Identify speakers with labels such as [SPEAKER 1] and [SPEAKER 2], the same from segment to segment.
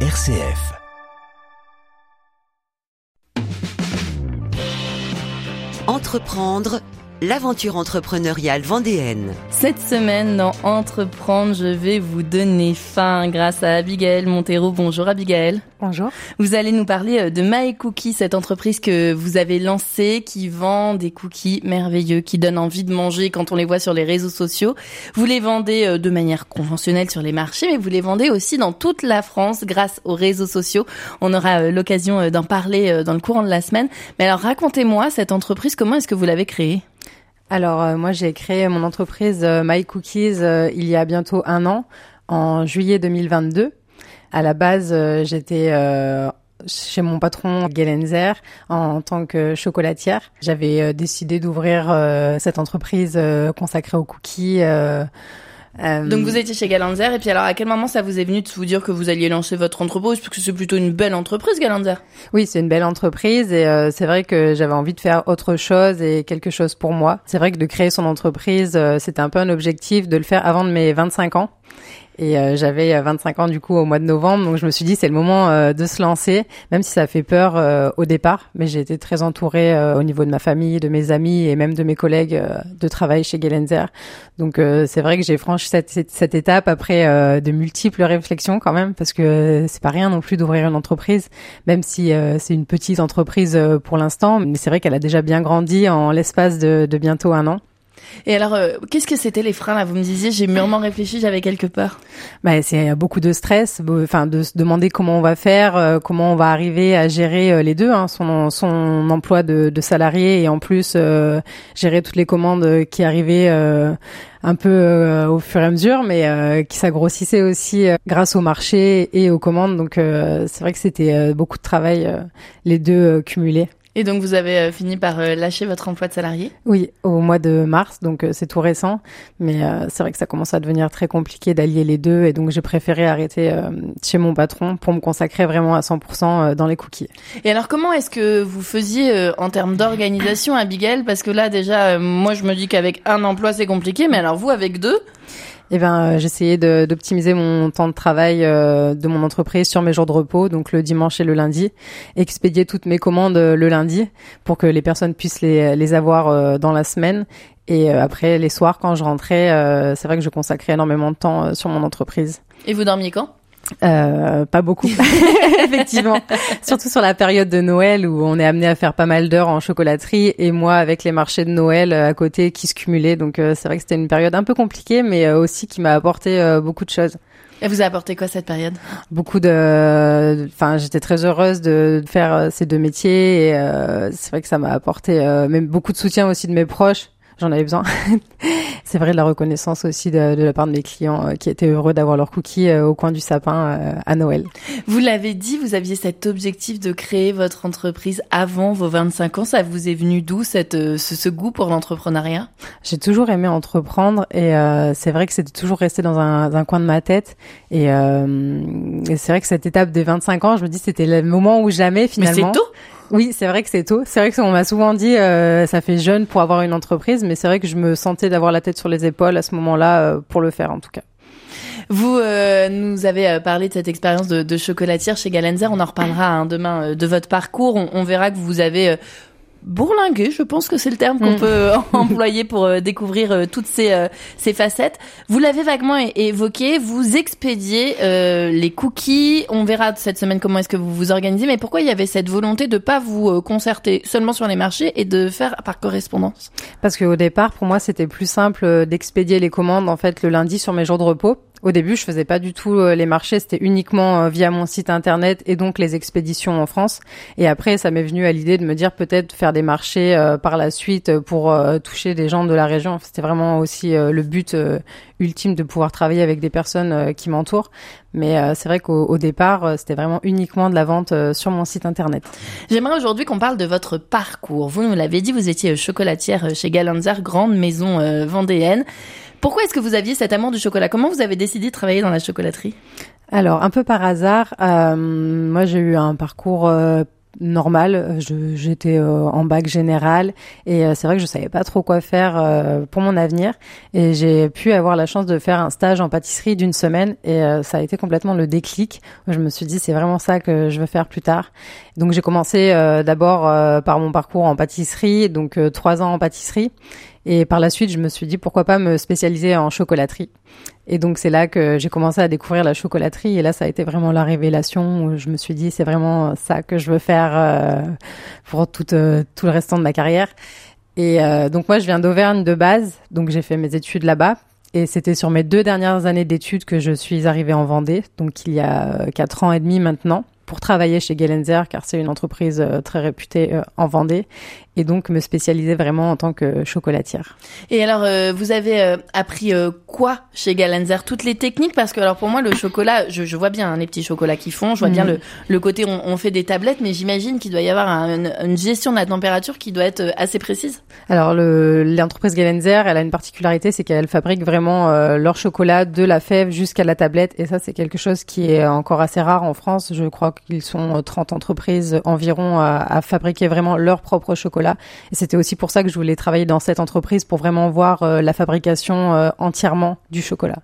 [SPEAKER 1] RCF. Entreprendre l'aventure entrepreneuriale vendéenne.
[SPEAKER 2] Cette semaine, dans Entreprendre, je vais vous donner faim grâce à Abigail Montero. Bonjour Abigail.
[SPEAKER 3] Bonjour.
[SPEAKER 2] Vous allez nous parler euh, de My Cookies, cette entreprise que vous avez lancée, qui vend des cookies merveilleux, qui donnent envie de manger quand on les voit sur les réseaux sociaux. Vous les vendez euh, de manière conventionnelle sur les marchés, mais vous les vendez aussi dans toute la France grâce aux réseaux sociaux. On aura euh, l'occasion d'en parler dans le courant de la semaine. Mais alors racontez-moi cette entreprise, comment est-ce que vous l'avez créée?
[SPEAKER 3] Alors euh, moi j'ai créé mon entreprise euh, My Cookies euh, il y a bientôt un an, en juillet 2022. À la base j'étais chez mon patron Gelenzer en tant que chocolatière. J'avais décidé d'ouvrir cette entreprise consacrée aux cookies
[SPEAKER 2] euh, Donc vous étiez chez Galanzer et puis alors à quel moment ça vous est venu de vous dire que vous alliez lancer votre entreprise? Parce que c'est plutôt une belle entreprise Galanzer
[SPEAKER 3] Oui, c'est une belle entreprise et euh, c'est vrai que j'avais envie de faire autre chose et quelque chose pour moi. C'est vrai que de créer son entreprise, euh, c'était un peu un objectif de le faire avant de mes 25 ans. Et euh, j'avais 25 euh, ans du coup au mois de novembre, donc je me suis dit c'est le moment euh, de se lancer, même si ça fait peur au départ. Mais j'ai été très entourée au niveau de ma famille, de mes amis et même de mes collègues de travail chez Gelenzer. Donc c'est vrai que j'ai franchi cette, cette, étape après de multiples réflexions quand même, parce que c'est pas rien non plus d'ouvrir une entreprise, même si c'est une petite entreprise pour l'instant. Mais c'est vrai qu'elle a déjà bien grandi en l'espace de, de bientôt un an.
[SPEAKER 2] Et alors, euh, qu'est-ce que c'était les freins là? Vous me disiez, j'ai mûrement réfléchi, j'avais quelque peur.
[SPEAKER 3] Bah, c'est beaucoup de stress, enfin de se demander comment on va faire, euh, comment on va arriver à gérer euh, les deux, hein, son, son emploi de, de salarié et en plus gérer toutes les commandes qui arrivaient un peu au fur et à mesure, mais qui s'agrossissaient aussi grâce au marché et aux commandes. Donc c'est vrai que c'était beaucoup de travail, les deux cumulés.
[SPEAKER 2] Et donc vous avez euh, fini par euh, lâcher votre emploi de salarié?
[SPEAKER 3] Oui, au mois de mars, donc euh, c'est tout récent, mais c'est vrai que ça commence à devenir très compliqué d'allier les deux, et donc j'ai préféré arrêter chez mon patron pour me consacrer vraiment à 100% dans les cookies.
[SPEAKER 2] Et alors comment est-ce que vous faisiez en termes d'organisation, Abigail? Parce que là déjà, moi je me dis qu'avec un emploi c'est compliqué, mais alors vous avec deux?
[SPEAKER 3] Eh ben, euh, j'essayais d'optimiser mon temps de travail euh, de mon entreprise sur mes jours de repos, donc le dimanche et le lundi, expédier toutes mes commandes euh, le lundi pour que les personnes puissent les, les avoir dans la semaine. Et après, les soirs, quand je rentrais, c'est vrai que je consacrais énormément de temps sur mon entreprise.
[SPEAKER 2] Et vous dormiez quand?
[SPEAKER 3] Euh, pas beaucoup, effectivement. Surtout sur la période de Noël où on est amené à faire pas mal d'heures en chocolaterie et moi avec les marchés de Noël euh, à côté qui se cumulaient. Donc euh, c'est vrai que c'était une période un peu compliquée, mais aussi qui m'a apporté beaucoup de choses.
[SPEAKER 2] Et vous a apporté quoi cette période?
[SPEAKER 3] Beaucoup de, enfin, j'étais très heureuse de faire ces deux métiers et c'est vrai que ça m'a apporté même beaucoup de soutien aussi de mes proches. J'en avais besoin. c'est vrai de la reconnaissance aussi de, de la part de mes clients euh, qui étaient heureux d'avoir leurs cookies euh, au coin du sapin euh, à Noël.
[SPEAKER 2] Vous l'avez dit, vous aviez cet objectif de créer votre entreprise avant vos 25 ans. Ça vous est venu d'où cette ce, ce, goût pour l'entrepreneuriat?
[SPEAKER 3] J'ai toujours aimé entreprendre et c'est vrai que c'était toujours resté dans un, un, coin de ma tête. Et, et c'est vrai que cette étape des 25 ans, je me dis c'était le moment où jamais finalement.
[SPEAKER 2] Mais c'est tôt.
[SPEAKER 3] Oui, c'est vrai que c'est tôt. C'est vrai que on m'a souvent dit euh, ça fait jeune pour avoir une entreprise, mais c'est vrai que je me sentais d'avoir la tête sur les épaules à ce moment-là euh, pour le faire en tout cas.
[SPEAKER 2] Vous euh, nous avez parlé de cette expérience de, de, chocolatière chez Galenzer. On en reparlera hein, demain de votre parcours. On, verra que vous avez bourlinguer, je pense que c'est le terme qu'on mm. peut employer pour euh, découvrir euh, toutes ces, euh, ces facettes. Vous l'avez vaguement évoqué, vous expédiez les cookies. On verra cette semaine comment est-ce que vous vous organisez, mais pourquoi il y avait cette volonté de pas vous concerter seulement sur les marchés et de faire par correspondance?
[SPEAKER 3] Parce qu'au départ, pour moi, c'était plus simple d'expédier les commandes en fait le lundi sur mes jours de repos au début, je faisais pas du tout euh, les marchés, c'était uniquement euh, via mon site internet et donc les expéditions en France. Et après, ça m'est venu à l'idée de me dire peut-être faire des marchés euh, par la suite pour toucher des gens de la région. C'était vraiment aussi le but ultime de pouvoir travailler avec des personnes qui m'entourent. Mais c'est vrai qu'au départ, c'était vraiment uniquement de la vente sur mon site internet.
[SPEAKER 2] J'aimerais aujourd'hui qu'on parle de votre parcours. Vous nous l'avez dit, vous étiez chocolatière chez Galanzer, grande maison vendéenne. Pourquoi est-ce que vous aviez cet amour du chocolat? Comment vous avez décidé de travailler dans la chocolaterie?
[SPEAKER 3] Alors, un peu par hasard, euh, moi j'ai eu un parcours euh, normal. J'étais en bac général et c'est vrai que je savais pas trop quoi faire pour mon avenir. Et j'ai pu avoir la chance de faire un stage en pâtisserie d'une semaine et ça a été complètement le déclic. Je me suis dit c'est vraiment ça que je veux faire plus tard. Donc j'ai commencé d'abord par mon parcours en pâtisserie, donc trois ans en pâtisserie. Et par la suite, je me suis dit pourquoi pas me spécialiser en chocolaterie. Et donc c'est là que j'ai commencé à découvrir la chocolaterie. Et là, ça a été vraiment la révélation où je me suis dit c'est vraiment ça que je veux faire euh, pour tout, euh, tout le restant de ma carrière. Et euh, donc moi, je viens d'Auvergne de base, donc j'ai fait mes études là-bas. Et c'était sur mes deux dernières années d'études que je suis arrivée en Vendée, donc il y a quatre ans et demi maintenant pour travailler chez Gelenzer car c'est une entreprise très réputée en Vendée et donc me spécialiser vraiment en tant que chocolatière.
[SPEAKER 2] Et alors, euh, vous avez euh, appris euh, quoi chez Galenzer Toutes les techniques? Parce que alors pour moi, le chocolat, je, je vois bien hein, les petits chocolats qui font, je vois bien mm. le, le côté on, on, fait des tablettes, mais j'imagine qu'il doit y avoir une gestion de la température qui doit être assez précise.
[SPEAKER 3] Alors l'entreprise Galenzer, elle a une particularité, c'est qu'elle fabrique vraiment leur chocolat de la fève jusqu'à la tablette, et ça c'est quelque chose qui est encore assez rare en France. Je crois qu'ils sont 30 entreprises environ à, à fabriquer vraiment leur propre chocolat et c'était aussi pour ça que je voulais travailler dans cette entreprise pour vraiment voir euh, la fabrication euh, entièrement du chocolat.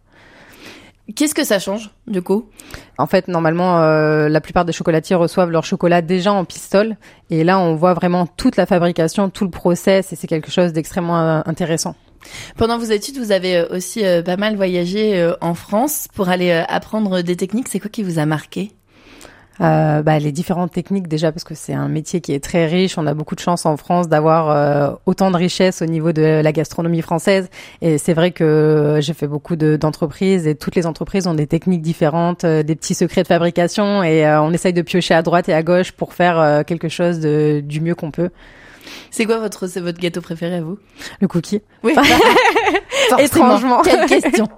[SPEAKER 2] Qu'est-ce que ça change du coup?
[SPEAKER 3] En fait, normalement, euh, la plupart des chocolatiers reçoivent leur chocolat déjà en pistole, et là, on voit vraiment toute la fabrication, tout le process, et c'est quelque chose d'extrêmement intéressant.
[SPEAKER 2] Pendant vos études, vous avez aussi pas mal voyagé en France pour aller apprendre des techniques. C'est quoi qui vous a marqué?
[SPEAKER 3] Euh, bah, les différentes techniques déjà parce que c'est un métier qui est très riche. On a beaucoup de chance en France d'avoir euh, autant de richesses au niveau de la gastronomie française. Et c'est vrai que j'ai fait beaucoup d'entreprises et toutes les entreprises ont des techniques différentes, euh, des petits secrets de fabrication et on essaye de piocher à droite et à gauche pour faire quelque chose de, du mieux qu'on peut.
[SPEAKER 2] C'est quoi votre, c'est votre gâteau préféré à vous?
[SPEAKER 3] Le cookie.
[SPEAKER 2] Oui.
[SPEAKER 3] Étrangement.
[SPEAKER 2] Quelle question.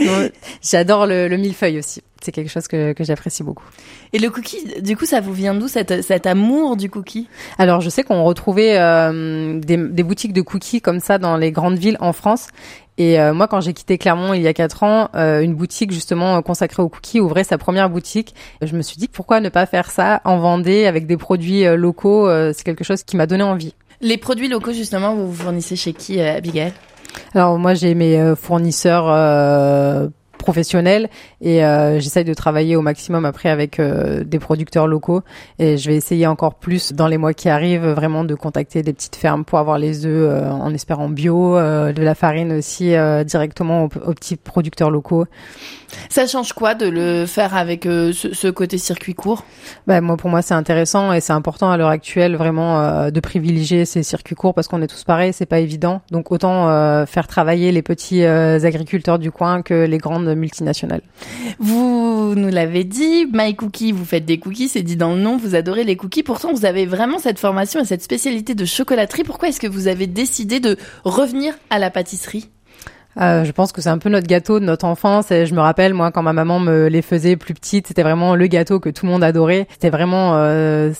[SPEAKER 3] J'adore le, le millefeuille aussi c'est quelque chose que, que j'apprécie beaucoup.
[SPEAKER 2] Et le cookie, du coup, ça vous vient d'où cet, cet amour du cookie?
[SPEAKER 3] Alors, je sais qu'on retrouvait euh, des, des, boutiques de cookies comme ça dans les grandes villes en France. Et euh, moi, quand j'ai quitté Clermont il y a quatre ans, euh, une boutique justement consacrée aux cookies ouvrait sa première boutique. Je me suis dit pourquoi ne pas faire ça en Vendée avec des produits locaux. c'est quelque chose qui m'a donné envie.
[SPEAKER 2] Les produits locaux, justement, vous vous fournissez chez qui, Abigail?
[SPEAKER 3] Alors moi j'ai mes fournisseurs professionnel et euh, j'essaye de travailler au maximum après avec euh, des producteurs locaux et je vais essayer encore plus dans les mois qui arrivent vraiment de contacter des petites fermes pour avoir les œufs euh, en espérant bio, de la farine aussi directement aux, petits producteurs locaux.
[SPEAKER 2] Ça change quoi de le faire avec ce, ce, côté circuit court?
[SPEAKER 3] Bah, moi pour moi c'est intéressant et c'est important à l'heure actuelle vraiment de privilégier ces circuits courts parce qu'on est tous pareils, c'est pas évident. Donc autant faire travailler les petits agriculteurs du coin que les grandes multinationales.
[SPEAKER 2] Vous nous l'avez dit, My Cookie, vous faites des cookies, c'est dit dans le nom, vous adorez les cookies. Pourtant, vous avez vraiment cette formation et cette spécialité de chocolaterie. Pourquoi est-ce que vous avez décidé de revenir à la pâtisserie?
[SPEAKER 3] Euh, je pense que c'est un peu notre gâteau de notre enfance. Et je me rappelle, moi, quand ma maman me les faisait plus petites, c'était vraiment le gâteau que tout le monde adorait. C'était vraiment euh,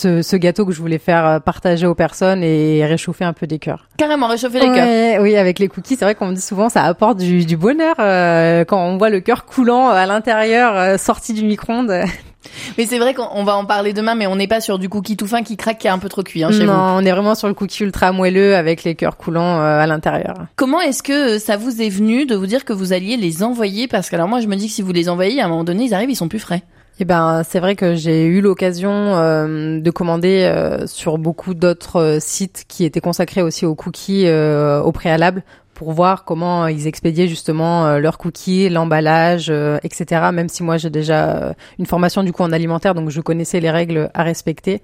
[SPEAKER 3] ce, ce, gâteau que je voulais faire euh, partager aux personnes et réchauffer un peu des cœurs.
[SPEAKER 2] Carrément réchauffer les cœurs.
[SPEAKER 3] Oui, avec les cookies, c'est vrai qu'on me dit souvent ça apporte du, du bonheur euh, quand on voit le cœur coulant à l'intérieur euh, sorti du micro-ondes.
[SPEAKER 2] Mais c'est vrai qu'on va en parler demain, mais on n'est pas sur du cookie tout fin qui craque, qui est un peu trop cuit hein, chez
[SPEAKER 3] non,
[SPEAKER 2] vous.
[SPEAKER 3] on est vraiment sur le cookie ultra moelleux avec les cœurs coulants à l'intérieur.
[SPEAKER 2] Comment est-ce que ça vous est venu de vous dire que vous alliez les envoyer? Parce que alors moi je me dis que si vous les envoyez, à un moment donné, ils arrivent, ils sont plus frais.
[SPEAKER 3] Eh ben, c'est vrai que j'ai eu l'occasion euh, de commander euh, sur beaucoup d'autres euh, sites qui étaient consacrés aussi aux cookies au préalable pour voir comment ils expédiaient justement leurs cookies, l'emballage, etc. Même si moi j'ai déjà une formation du coup en alimentaire, donc je connaissais les règles à respecter.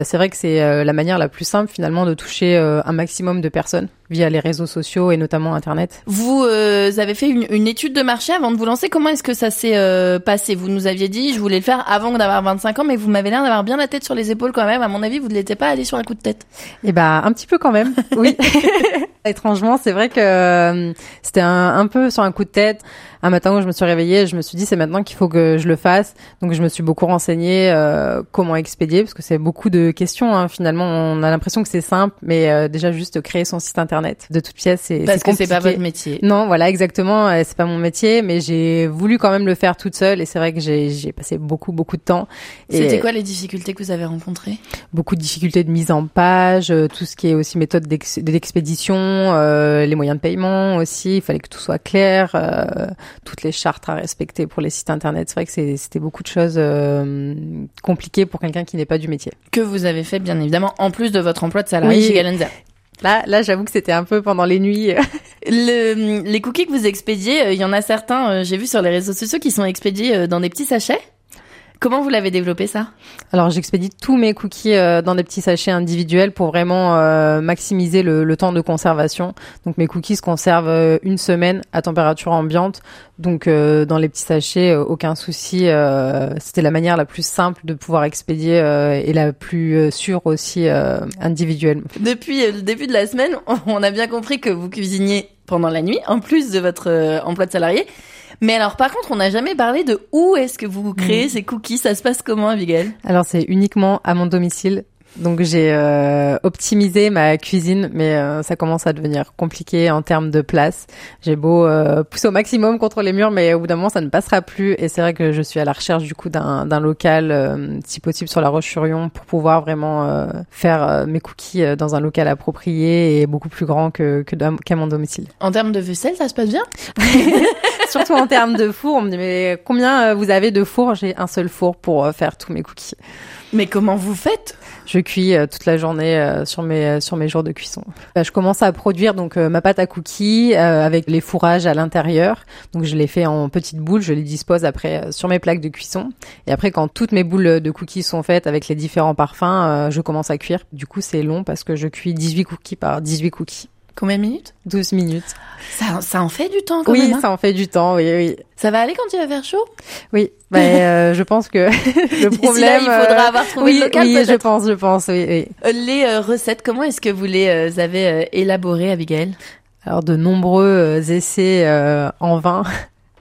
[SPEAKER 3] C'est vrai que c'est la manière la plus simple finalement de toucher un maximum de personnes via les réseaux sociaux et notamment Internet.
[SPEAKER 2] Vous euh, avez fait une, une, étude de marché avant de vous lancer. Comment est-ce que ça s'est euh, passé? Vous nous aviez dit, je voulais le faire avant d'avoir 25 ans, mais vous m'avez l'air d'avoir bien la tête sur les épaules quand même. À mon avis, vous ne l'étiez pas allé sur un coup de tête.
[SPEAKER 3] Eh ben, un petit peu quand même, oui. Étrangement, c'est vrai que euh, c'était un, un, peu sur un coup de tête. Un matin où je me suis réveillée, je me suis dit c'est maintenant qu'il faut que je le fasse. Donc je me suis beaucoup renseignée euh, comment expédier parce que c'est beaucoup de questions. Hein. Finalement, on a l'impression que c'est simple, mais euh, déjà juste créer son site internet de toute pièce, c'est
[SPEAKER 2] parce que
[SPEAKER 3] c'est
[SPEAKER 2] pas votre métier.
[SPEAKER 3] Non, voilà exactement, euh, c'est pas mon métier, mais j'ai voulu quand même le faire toute seule et c'est vrai que j'ai j'ai passé beaucoup beaucoup de temps.
[SPEAKER 2] C'était quoi les difficultés que vous avez rencontrées?
[SPEAKER 3] Beaucoup de difficultés de mise en page, tout ce qui est aussi méthode d'expédition, les moyens de paiement aussi. Il fallait que tout soit clair, toutes les chartes à respecter pour les sites internet. C'est vrai que c'était beaucoup de choses euh, compliquées pour quelqu'un qui n'est pas du métier.
[SPEAKER 2] Que vous avez fait bien évidemment en plus de votre emploi de salarié chez Galenza.
[SPEAKER 3] Là, là, j'avoue que c'était un peu pendant les nuits.
[SPEAKER 2] Le, les cookies que vous expédiez, euh, il y en a certains, euh, j'ai vu sur les réseaux sociaux, qui sont expédiés dans des petits sachets. Comment vous l'avez développé ça?
[SPEAKER 3] Alors j'expédie tous mes cookies euh, dans des petits sachets individuels pour vraiment euh, maximiser le, le, temps de conservation. Donc mes cookies se conservent euh, une semaine à température ambiante. Donc dans les petits sachets, aucun souci. C'était la manière la plus simple de pouvoir expédier et la plus sûre aussi individuelle.
[SPEAKER 2] Depuis le début de la semaine, on a bien compris que vous cuisiniez pendant la nuit, en plus de votre emploi de salarié. Mais alors, par contre, on n'a jamais parlé de où est-ce que vous créez mm. ces cookies? Ça se passe comment, Abigail?
[SPEAKER 3] Alors, c'est uniquement à mon domicile. Donc j'ai euh, optimisé ma cuisine, mais euh, ça commence à devenir compliqué en termes de place. J'ai beau euh, pousser au maximum contre les murs, mais au bout d'un moment ça ne passera plus. Et c'est vrai que je suis à la recherche du coup d'un local, si possible sur la Roche-sur-Yon, pour pouvoir vraiment faire mes cookies dans un local approprié et beaucoup plus grand que qu'à mon domicile.
[SPEAKER 2] En termes de vaisselle, ça se passe bien?
[SPEAKER 3] Surtout en termes de four, on me dit mais combien vous avez de fours? J'ai un seul four pour faire tous mes cookies.
[SPEAKER 2] Mais comment vous faites?
[SPEAKER 3] Je cuis euh, toute la journée euh, sur mes euh, sur mes jours de cuisson. je commence à produire donc ma pâte à cookies avec les fourrages à l'intérieur. Donc je les fais en petites boules, je les dispose après sur mes plaques de cuisson. Et après quand toutes mes boules de cookies sont faites avec les différents parfums, je commence à cuire. Du coup c'est long parce que je cuis 18 cookies par 18 cookies.
[SPEAKER 2] Combien de minutes?
[SPEAKER 3] 12 minutes.
[SPEAKER 2] Ça, ça en fait du temps quand
[SPEAKER 3] oui,
[SPEAKER 2] même.
[SPEAKER 3] Oui, hein ça en fait du temps, oui, oui.
[SPEAKER 2] Ça va aller quand il va faire chaud?
[SPEAKER 3] Oui, bah, euh, je pense que le problème.
[SPEAKER 2] Là, il faudra avoir trouvé
[SPEAKER 3] oui,
[SPEAKER 2] le local.
[SPEAKER 3] Oui, je pense, je pense, oui. oui.
[SPEAKER 2] Euh, les euh, recettes, comment est-ce que vous les avez élaborées, Abigail?
[SPEAKER 3] Alors, de nombreux essais en vain.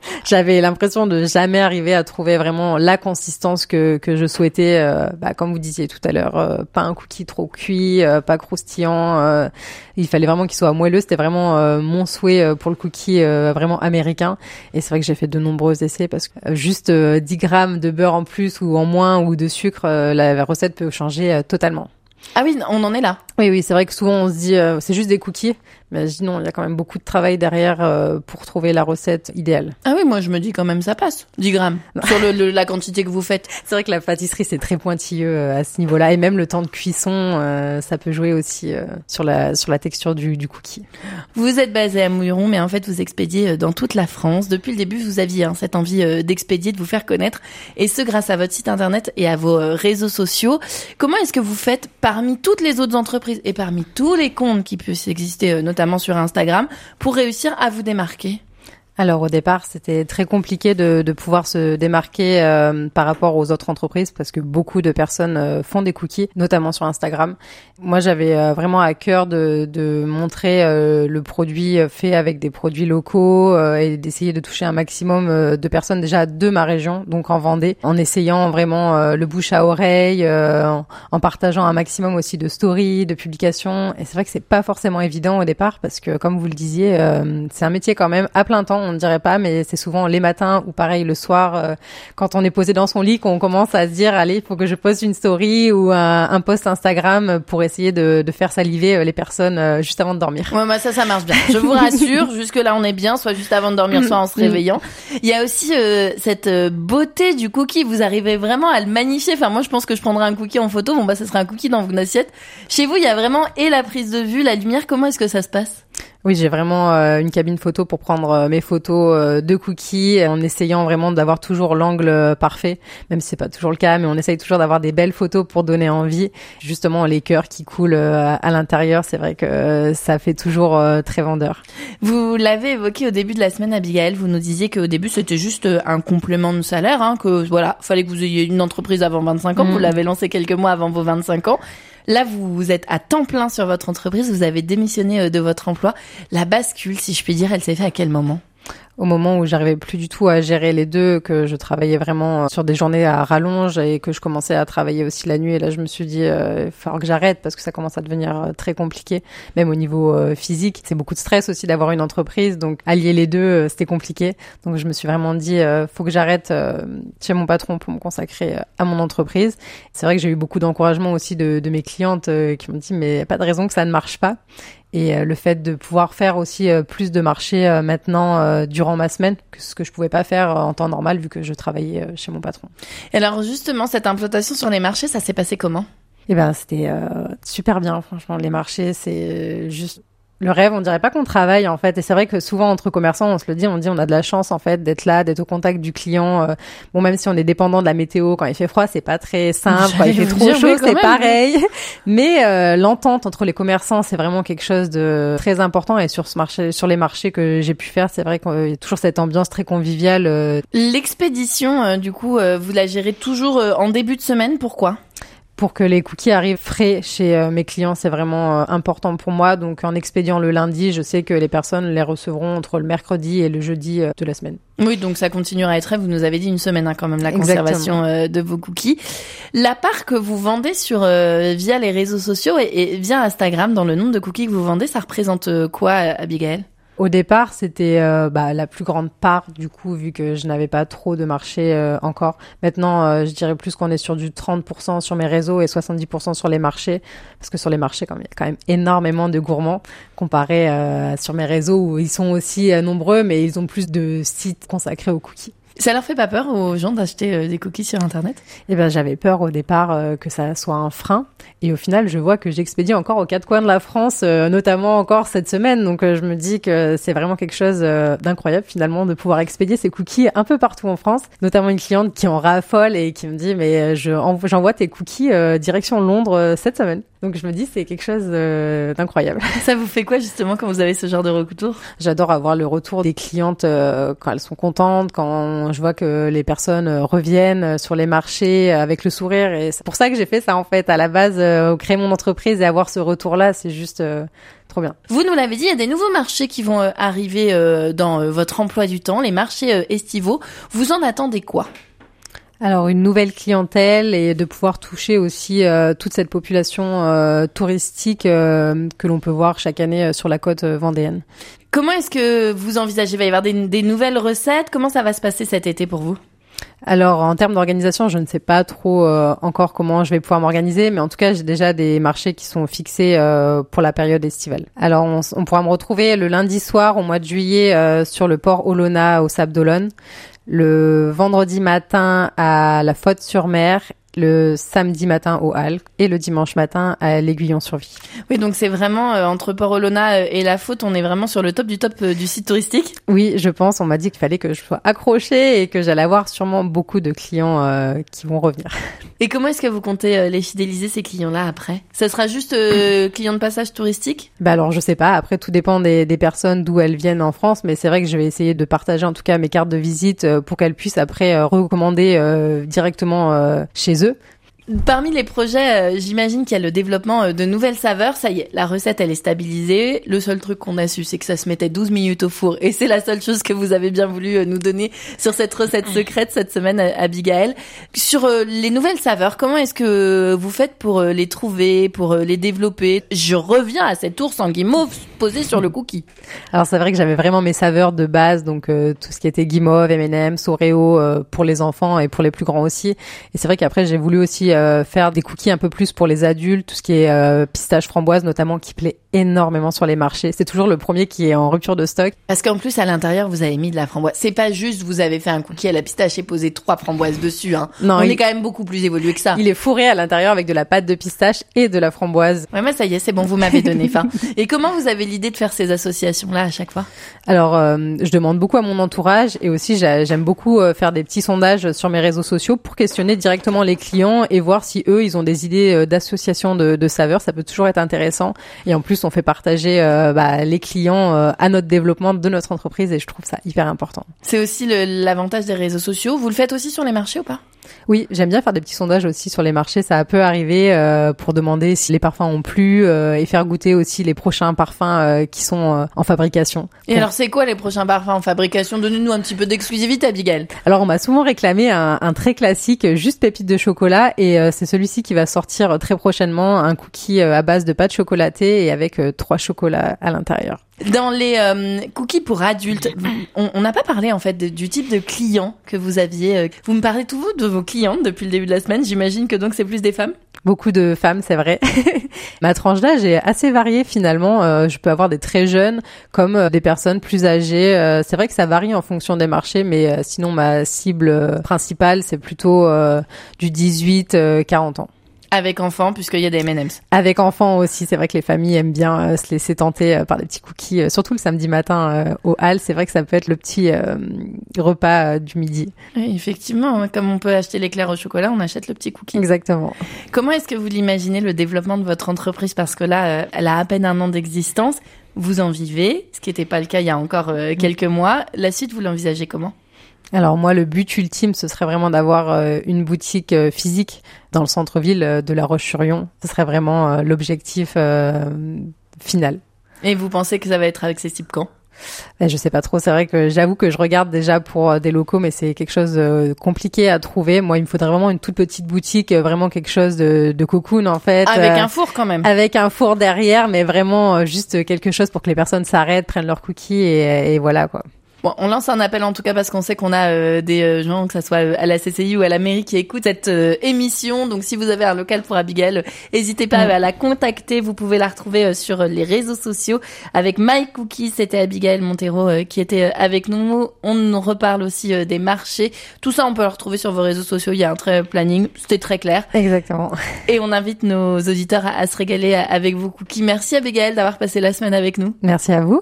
[SPEAKER 3] J'avais l'impression de jamais arriver à trouver vraiment la consistance que, que je souhaitais. Euh, bah, comme vous disiez tout à l'heure, euh, pas un cookie trop cuit, euh, pas croustillant. il fallait vraiment qu'il soit moelleux. C'était vraiment mon souhait pour le cookie vraiment américain. Et c'est vrai que j'ai fait de nombreux essais parce que juste 10 grammes de beurre en plus ou en moins ou de sucre, la recette peut changer totalement.
[SPEAKER 2] Ah oui, on en est là.
[SPEAKER 3] Oui, oui, c'est vrai que souvent on se dit c'est juste des cookies, mais je dis non, il y a quand même beaucoup de travail derrière euh, pour trouver la recette idéale.
[SPEAKER 2] Ah oui, moi je me dis quand même ça passe, 10 grammes, sur le, la quantité que vous faites.
[SPEAKER 3] C'est vrai que la pâtisserie c'est très pointilleux euh, à ce niveau-là, et même le temps de cuisson, euh, ça peut jouer aussi sur, la, sur la texture du, du cookie.
[SPEAKER 2] Vous êtes basé à Mouilleron, mais en fait vous expédiez dans toute la France. Depuis le début, vous aviez hein, cette envie d'expédier, de vous faire connaître, et ce grâce à votre site internet et à vos réseaux sociaux. Comment est-ce que vous faites parmi toutes les autres entreprises et parmi tous les comptes qui puissent exister, notamment sur Instagram, pour réussir à vous démarquer
[SPEAKER 3] alors au départ, c'était très compliqué de, de, pouvoir se démarquer euh, par rapport aux autres entreprises parce que beaucoup de personnes euh, font des cookies, notamment sur Instagram. Moi, j'avais euh, vraiment à cœur de, de montrer le produit fait avec des produits locaux et d'essayer de toucher un maximum de personnes déjà de ma région, donc en Vendée, en essayant vraiment le bouche à oreille, en, en, partageant un maximum aussi de stories, de publications. Et c'est vrai que c'est pas forcément évident au départ parce que, comme vous le disiez, c'est un métier quand même à plein temps on ne dirait pas, mais c'est souvent les matins ou pareil le soir, euh, quand on est posé dans son lit, qu'on commence à se dire, allez, il faut que je poste une story ou un, un post Instagram pour essayer de, de faire saliver euh, les personnes euh, juste avant de dormir.
[SPEAKER 2] Ouais, bah ça, ça marche bien. Je vous rassure, jusque là on est bien, soit juste avant de dormir, soit en se réveillant. Il y a aussi cette beauté du cookie. Vous arrivez vraiment à le magnifier. Enfin, moi, je pense que je prendrais un cookie en photo. Bon, bah, ce serait un cookie dans une assiette. Chez vous, il y a vraiment et la prise de vue, la lumière. Comment est-ce que ça se passe?
[SPEAKER 3] Oui, j'ai vraiment euh, une cabine photo pour prendre euh, mes photos euh, de cookies en essayant vraiment d'avoir toujours l'angle parfait, même si c'est pas toujours le cas, mais on essaye toujours d'avoir des belles photos pour donner envie. Justement, les cœurs qui coulent à l'intérieur, c'est vrai que ça fait toujours très vendeur.
[SPEAKER 2] Vous l'avez évoqué au début de la semaine, Abigail. Vous nous disiez qu'au début c'était juste un complément de salaire, hein, que voilà, fallait que vous ayez une entreprise avant 25 ans. Vous mm. l'avez lancé quelques mois avant vos 25 ans. Là, vous êtes à temps plein sur votre entreprise, vous avez démissionné euh, de votre emploi. La bascule, si je puis dire, elle s'est faite à quel moment?
[SPEAKER 3] Au moment où j'arrivais plus du tout à gérer les deux, que je travaillais vraiment sur des journées à rallonge et que je commençais à travailler aussi la nuit. Et là, je me suis dit, euh, il faut que j'arrête parce que ça commence à devenir euh, très compliqué, même au niveau euh, physique. C'est beaucoup de stress aussi d'avoir une entreprise, donc allier les deux, c'était compliqué. Donc je me suis vraiment dit, faut que j'arrête chez mon patron pour me consacrer à mon entreprise. C'est vrai que j'ai eu beaucoup d'encouragement aussi de, de, mes clientes qui m'ont dit, mais pas de raison que ça ne marche pas et euh, le fait de pouvoir faire aussi euh, plus de marchés euh, maintenant durant ma semaine que ce que je pouvais pas faire en temps normal vu que je travaillais chez mon patron.
[SPEAKER 2] Et alors justement cette implantation sur les marchés, ça s'est passé comment?
[SPEAKER 3] Eh ben c'était super bien franchement les marchés, c'est juste le rêve, on dirait pas qu'on travaille en fait. Et c'est vrai que souvent entre commerçants, on se le dit, on dit on a de la chance en fait d'être là, d'être au contact du client. Euh, bon, même si on est dépendant de la météo, quand il fait froid, c'est pas très simple. Quand il fait trop chaud, c'est pareil. Mais euh, l'entente entre les commerçants, c'est vraiment quelque chose de très important. Et sur ce marché, sur les marchés que j'ai pu faire, c'est vrai qu'il y a toujours cette ambiance très conviviale. Euh.
[SPEAKER 2] L'expédition, du coup, vous la gérez toujours en début de semaine. Pourquoi?
[SPEAKER 3] Pour que les cookies arrivent frais chez euh, mes clients, c'est vraiment euh, important pour moi. Donc en expédiant le lundi, je sais que les personnes les recevront entre le mercredi et le jeudi euh, de la semaine.
[SPEAKER 2] Oui, donc ça continuera à être frais. Vous nous avez dit une semaine hein, quand même la conservation de vos cookies. La part que vous vendez sur via les réseaux sociaux et, et, via Instagram dans le nombre de cookies que vous vendez, ça représente quoi, Abigail?
[SPEAKER 3] Au départ, c'était euh, bah, la plus grande part du coup, vu que je n'avais pas trop de marché euh, encore. Maintenant, euh, je dirais plus qu'on est sur du 30% sur mes réseaux et 70% sur les marchés, parce que sur les marchés, il y a quand même énormément de gourmands comparé sur mes réseaux où ils sont aussi nombreux, mais ils ont plus de sites consacrés aux cookies.
[SPEAKER 2] Ça leur fait pas peur aux gens d'acheter euh, des cookies sur Internet?
[SPEAKER 3] Eh ben, j'avais peur au départ euh, que ça soit un frein. Et au final, je vois que j'expédie encore aux quatre coins de la France, euh, notamment encore cette semaine. Donc, je me dis que c'est vraiment quelque chose d'incroyable finalement de pouvoir expédier ces cookies un peu partout en France. Notamment une cliente qui en raffole et qui me dit mais je j'envoie tes cookies direction Londres cette semaine. Donc je me dis c'est quelque chose d'incroyable.
[SPEAKER 2] Ça vous fait quoi justement quand vous avez ce genre de retour?
[SPEAKER 3] J'adore avoir le retour des clientes quand elles sont contentes, quand je vois que les personnes euh, reviennent euh, sur les marchés euh, avec le sourire et c'est pour ça que j'ai fait ça en fait à la base créer mon entreprise et avoir ce retour là c'est juste trop bien.
[SPEAKER 2] Vous nous l'avez dit, il y a des nouveaux marchés qui vont arriver dans votre emploi du temps, les marchés estivaux. Vous en attendez quoi?
[SPEAKER 3] Alors une nouvelle clientèle et de pouvoir toucher aussi toute cette population touristique que l'on peut voir chaque année sur la côte vendéenne.
[SPEAKER 2] Comment est-ce que vous envisagez? Il va y avoir des, nouvelles recettes? Comment ça va se passer cet été pour vous?
[SPEAKER 3] Alors en termes d'organisation, je ne sais pas trop euh, encore comment je vais pouvoir m'organiser, mais en tout cas j'ai déjà des marchés qui sont fixés euh, pour la période estivale. Alors on, pourra me retrouver le lundi soir au mois de juillet euh, sur le port Olona au Sable d'Olonne, le vendredi matin à la Faute-sur-Mer le samedi matin au Halles et le dimanche matin à l'Aiguillon-sur-Vie.
[SPEAKER 2] Oui, donc c'est vraiment euh, entre Port-Olona euh, et La Faute, on est vraiment sur le top du top euh, du site touristique.
[SPEAKER 3] Oui, je pense. On m'a dit qu'il fallait que je sois accrochée et que j'allais avoir sûrement beaucoup de clients qui vont revenir.
[SPEAKER 2] Et comment est-ce que vous comptez les fidéliser ces clients-là après? Ça sera juste clients de passage touristique
[SPEAKER 3] Bah alors je sais pas. Après tout dépend des, des personnes d'où elles viennent en France, mais c'est vrai que je vais essayer de partager en tout cas mes cartes de visite pour qu'elles puissent après recommander directement chez eux
[SPEAKER 2] Parmi les projets, euh, j'imagine qu'il y a le développement euh, de nouvelles saveurs. Ça y est, la recette, elle est stabilisée. Le seul truc qu'on a su, c'est que ça se mettait 12 minutes au four. Et c'est la seule chose que vous avez bien voulu euh, nous donner sur cette recette secrète cette semaine, Abigail. Sur les nouvelles saveurs, comment est-ce que vous faites pour les trouver, pour les développer? Je reviens à cet ours en guimauve posé sur le cookie.
[SPEAKER 3] Alors c'est vrai que j'avais vraiment mes saveurs de base, donc tout ce qui était guimauve, M&M's, Oreo pour les enfants et pour les plus grands aussi. Et c'est vrai qu'après j'ai voulu aussi euh, faire des cookies un peu plus pour les adultes, tout ce qui est euh, pistache framboise notamment qui plaît énormément sur les marchés. C'est toujours le premier qui est en rupture de stock.
[SPEAKER 2] Parce qu'en plus à l'intérieur vous avez mis de la framboise. C'est pas juste vous avez fait un cookie à la pistache et posé trois framboises dessus. Hein. Non, on est quand même beaucoup plus évolué que ça.
[SPEAKER 3] Il est fourré à l'intérieur avec de la pâte de pistache et de la framboise.
[SPEAKER 2] Ouais, mais ça y est, c'est bon, vous m'avez donné faim. et comment vous avez l'idée de faire ces associations là à chaque fois?
[SPEAKER 3] Alors, euh, je demande beaucoup à mon entourage et aussi j'aime beaucoup faire des petits sondages sur mes réseaux sociaux pour questionner directement les clients et voir si eux, ils ont des idées euh, d'association de, de, saveurs. Ça peut toujours être intéressant. Et en plus, on fait partager euh, bah, les clients euh, à notre développement de notre entreprise et je trouve ça hyper important.
[SPEAKER 2] C'est aussi l'avantage des réseaux sociaux. Vous le faites aussi sur les marchés ou pas?
[SPEAKER 3] Oui, j'aime bien faire des petits sondages aussi sur les marchés. Ça peut arriver euh, pour demander si les parfums ont plu euh, et faire goûter aussi les prochains parfums euh, qui sont en fabrication.
[SPEAKER 2] Et alors, c'est quoi les prochains parfums en fabrication? Donnez-nous un petit peu d'exclusivité, Abigail.
[SPEAKER 3] Alors on m'a souvent réclamé un, un très classique, juste pépite de chocolat, et euh, c'est celui-ci qui va sortir euh, très prochainement, un cookie euh, à base de pâte chocolatée et avec trois chocolats à l'intérieur.
[SPEAKER 2] Dans les euh, cookies pour adultes, vous- on n'a pas parlé en fait du type de client que vous aviez. euh, Vous me parlez tout de vos clientes depuis le début de la semaine. J'imagine que donc c'est plus des femmes.
[SPEAKER 3] Beaucoup de femmes, c'est vrai. Ma tranche d'âge est assez variée finalement. Euh, je peux avoir des très jeunes comme euh, des personnes plus âgées. Euh, c'est vrai que ça varie en fonction des marchés, mais euh, sinon ma cible principale c'est plutôt du 18-40 ans.
[SPEAKER 2] Avec enfants, puisqu'il y a des M&M's.
[SPEAKER 3] Avec enfants aussi, c'est vrai que les familles aiment bien euh, se laisser tenter euh, par des petits cookies, euh, surtout le samedi matin au hall. C'est vrai que ça peut être le petit repas du midi.
[SPEAKER 2] Oui, effectivement, comme on peut acheter l'éclair au chocolat, on achète le petit cookie.
[SPEAKER 3] Exactement.
[SPEAKER 2] Comment est-ce que vous l'imaginez le développement de votre entreprise? Parce que là, elle a à peine un an d'existence. Vous en vivez, ce qui n'était pas le cas il y a encore quelques mois. La suite, vous l'envisagez comment?
[SPEAKER 3] Alors moi, le but ultime, ce serait vraiment d'avoir euh, une boutique euh, physique dans le centre-ville euh, de La Roche-sur-Yon. Ce serait vraiment l'objectif euh, final.
[SPEAKER 2] Et vous pensez que ça va être accessible quand?
[SPEAKER 3] Et je sais pas trop. C'est vrai que j'avoue que je regarde déjà pour des locaux, mais c'est quelque chose de compliqué à trouver. Moi, il me faudrait vraiment une toute petite boutique, vraiment quelque chose de, de cocoon en fait.
[SPEAKER 2] Avec
[SPEAKER 3] euh,
[SPEAKER 2] un four quand même.
[SPEAKER 3] avec un four derrière, mais vraiment juste quelque chose pour que les personnes s'arrêtent, prennent leurs cookies et, et voilà quoi.
[SPEAKER 2] Bon, on lance un appel en tout cas parce qu'on sait qu'on a euh, des euh, gens, que ça soit euh, à la CCI ou à la mairie, qui écoutent cette euh, émission. Donc, si vous avez un local pour Abigail, n'hésitez pas
[SPEAKER 3] Mm.
[SPEAKER 2] à la contacter. Vous pouvez la retrouver euh, sur les réseaux sociaux avec My Cookies. C'était Abigail Montero euh, qui était euh, avec nous. On reparle aussi euh, des marchés. Tout ça, on peut le retrouver sur vos réseaux sociaux. Il y a un très planning. C'était très clair.
[SPEAKER 3] Exactement.
[SPEAKER 2] Et on invite nos auditeurs à, à se régaler avec vos cookies. Merci Abigail d'avoir passé la semaine avec nous.
[SPEAKER 3] Merci à vous.